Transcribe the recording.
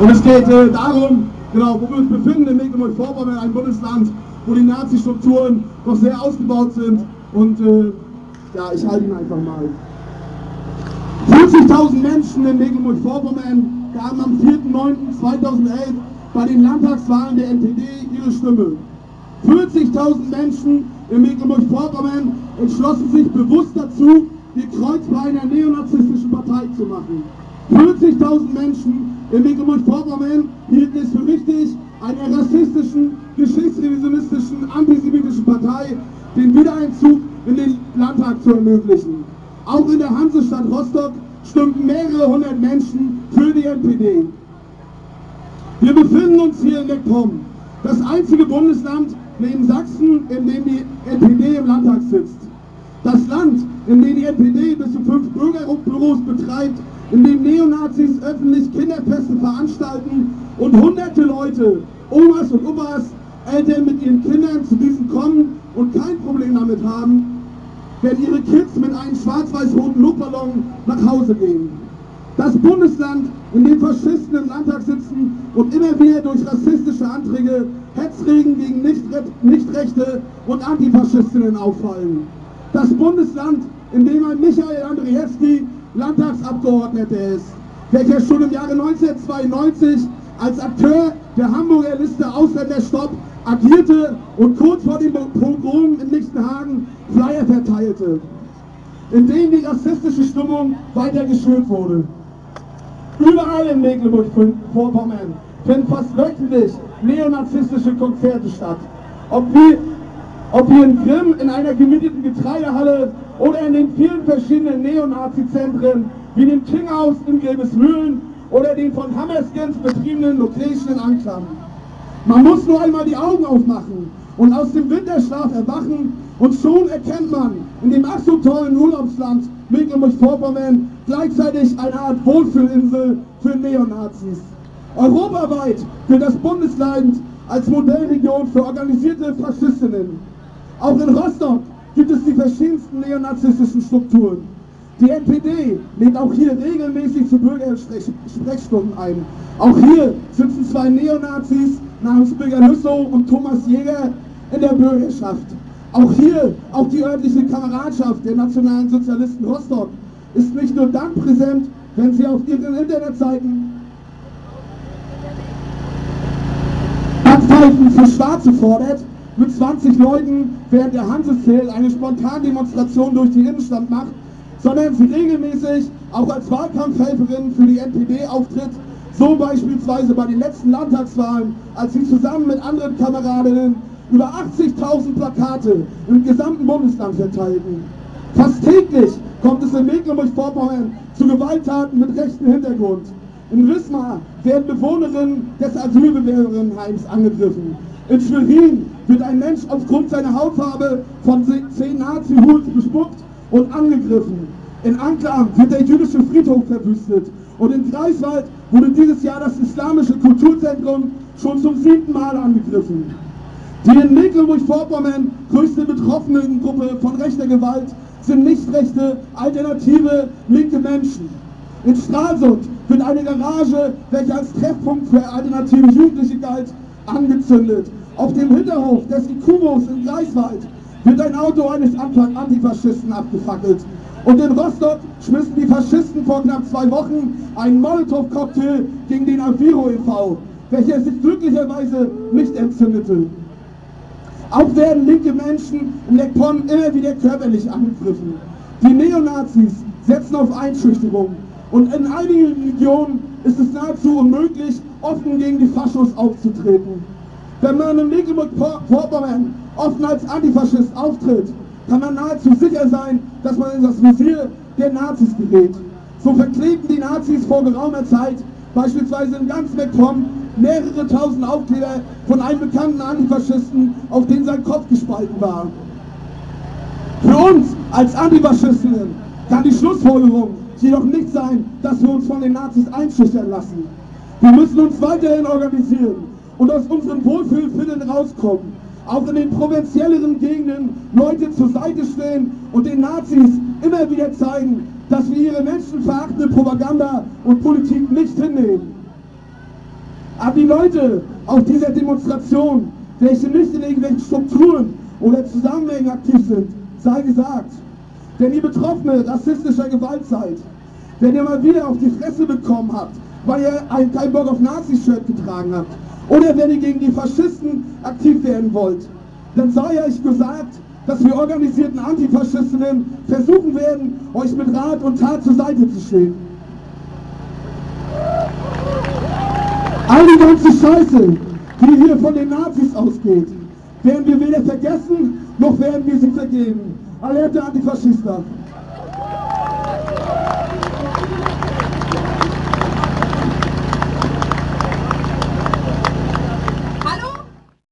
Und es geht äh, darum, genau, wo wir uns befinden in Mecklenburg-Vorpommern, ein Bundesland, wo die Nazi-Strukturen noch sehr ausgebaut sind. Und äh, ja, ich halte ihn einfach mal. 40.000 Menschen in Mecklenburg-Vorpommern gaben am 4.9.2011 bei den Landtagswahlen der NPD ihre Stimme. 40.000 Menschen in Mecklenburg-Vorpommern entschlossen sich bewusst dazu, die Kreuzbeine einer neonazistischen Partei zu machen. 40.000 Menschen in Mecklenburg-Vorpommern hielten es für richtig, einer rassistischen, geschichtsrevisionistischen, antisemitischen Partei den Wiedereinzug in den Landtag zu ermöglichen. Auch in der Hansestadt Rostock stimmten mehrere hundert Menschen für die NPD. Wir befinden uns hier in MacPom, das einzige Bundesland neben Sachsen, in dem die NPD im Landtag sitzt. Das Land, in dem die NPD bis zu fünf Bürgerbüros betreibt, in dem Neonazis öffentlich Kinderfeste veranstalten und hunderte Leute, Omas und Opas, Eltern mit ihren Kindern zu diesen kommen und kein Problem damit haben, wenn ihre Kids mit einem schwarz-weiß-roten Luftballon nach Hause gehen. Das Bundesland, in dem Faschisten im Landtag sitzen und immer wieder durch rassistische Anträge Hetzregen gegen Nichtrechte und Antifaschistinnen auffallen. Das Bundesland, in dem ein Michael Andriewski Landtagsabgeordneter ist, welcher schon im Jahre 1992 als Akteur der Hamburger Liste Ausländerstopp agierte und kurz vor dem Pogrom in Lichtenhagen Flyer verteilte, in denen die rassistische Stimmung weiter geschürt wurde. Überall in Mecklenburg-Vorpommern finden fast wöchentlich neonazistische Konzerte statt. Ob, wie, ob hier in Grimm in einer gemieteten Getreidehalle oder in den vielen verschiedenen Neonazi-Zentren wie dem Kinghaus in Gelbesmühlen oder den von Hammerskins betriebenen Location in Anklam. Man muss nur einmal die Augen aufmachen und aus dem Winterschlaf erwachen und schon erkennt man in dem ach so tollen Urlaubsland Mecklenburg-Vorpommern gleichzeitig eine Art Wohlfühlinsel für Neonazis. Europaweit gilt das Bundesland als Modellregion für organisierte Faschistinnen. Auch in Rostock es die verschiedensten neonazistischen Strukturen. Die NPD lädt auch hier regelmäßig zu Bürgersprechstunden ein. Auch hier sitzen zwei Neonazis namens Birger Nüssow und Thomas Jäger in der Bürgerschaft. Auch hier, auch die örtliche Kameradschaft der Nationalen Sozialisten Rostock ist nicht nur dann präsent, wenn sie auf ihren Internetseiten Backpfeifen für Schwarze fordert, mit 20 Leuten während der Hanseszel eine Spontandemonstration durch die Innenstadt macht, sondern sie regelmäßig auch als Wahlkampfhelferin für die NPD auftritt, so beispielsweise bei den letzten Landtagswahlen, als sie zusammen mit anderen Kameradinnen über 80.000 Plakate im gesamten Bundesland verteilten. Fast täglich kommt es in Mecklenburg-Vorpommern zu Gewalttaten mit rechtem Hintergrund. In Wismar werden Bewohnerinnen des Asylbewerberinnenheims angegriffen. In Schwerin wird ein Mensch aufgrund seiner Hautfarbe von zehn Nazi-Hools bespuckt und angegriffen. In Anklam wird der jüdische Friedhof verwüstet. Und in Greifswald wurde dieses Jahr das Islamische Kulturzentrum schon zum siebten Mal angegriffen. Die in Mecklenburg-Vorpommern größte Betroffenengruppe von rechter Gewalt sind nicht rechte, alternative, linke Menschen. In Stralsund wird eine Garage, welche als Treffpunkt für alternative Jugendliche galt, angezündet. Auf dem Hinterhof des Ikubos in Greifswald wird ein Auto eines Antifaschisten abgefackelt. Und in Rostock schmissen die Faschisten vor knapp zwei Wochen einen Molotow-Cocktail gegen den Aviro e.V., welcher sich glücklicherweise nicht entzündete. Auch werden linke Menschen in Leckpon immer wieder körperlich angegriffen. Die Neonazis setzen auf Einschüchterung und in einigen Regionen ist es nahezu unmöglich, offen gegen die Faschos aufzutreten. Wenn man in Mecklenburg-Vorpommern offen als Antifaschist auftritt, kann man nahezu sicher sein, dass man in das Visier der Nazis gerät. So verklebten die Nazis vor geraumer Zeit beispielsweise in ganz MacPom mehrere tausend Aufkleber von einem bekannten Antifaschisten, auf den sein Kopf gespalten war. Für uns als Antifaschistinnen kann die Schlussfolgerung jedoch nicht sein, dass wir uns von den Nazis einschüchtern lassen. Wir müssen uns weiterhin organisieren und aus unseren Wohlfühlfinden rauskommen. Auch in den provinzielleren Gegenden Leute zur Seite stehen und den Nazis immer wieder zeigen, dass wir ihre menschenverachtende Propaganda und Politik nicht hinnehmen. An die Leute auf dieser Demonstration, welche nicht in irgendwelchen Strukturen oder Zusammenhängen aktiv sind, sei gesagt, wenn ihr Betroffene rassistischer Gewalt seid, wenn ihr mal wieder auf die Fresse bekommen habt, weil ihr ein kein Bock auf Nazi-Shirt getragen habt, oder wenn ihr gegen die Faschisten aktiv werden wollt, dann sei euch gesagt, dass wir organisierten Antifaschistinnen versuchen werden, euch mit Rat und Tat zur Seite zu stehen. All die ganze Scheiße, die hier von den Nazis ausgeht, werden wir weder vergessen, noch werden wir sie vergeben. Alerte Antifaschista!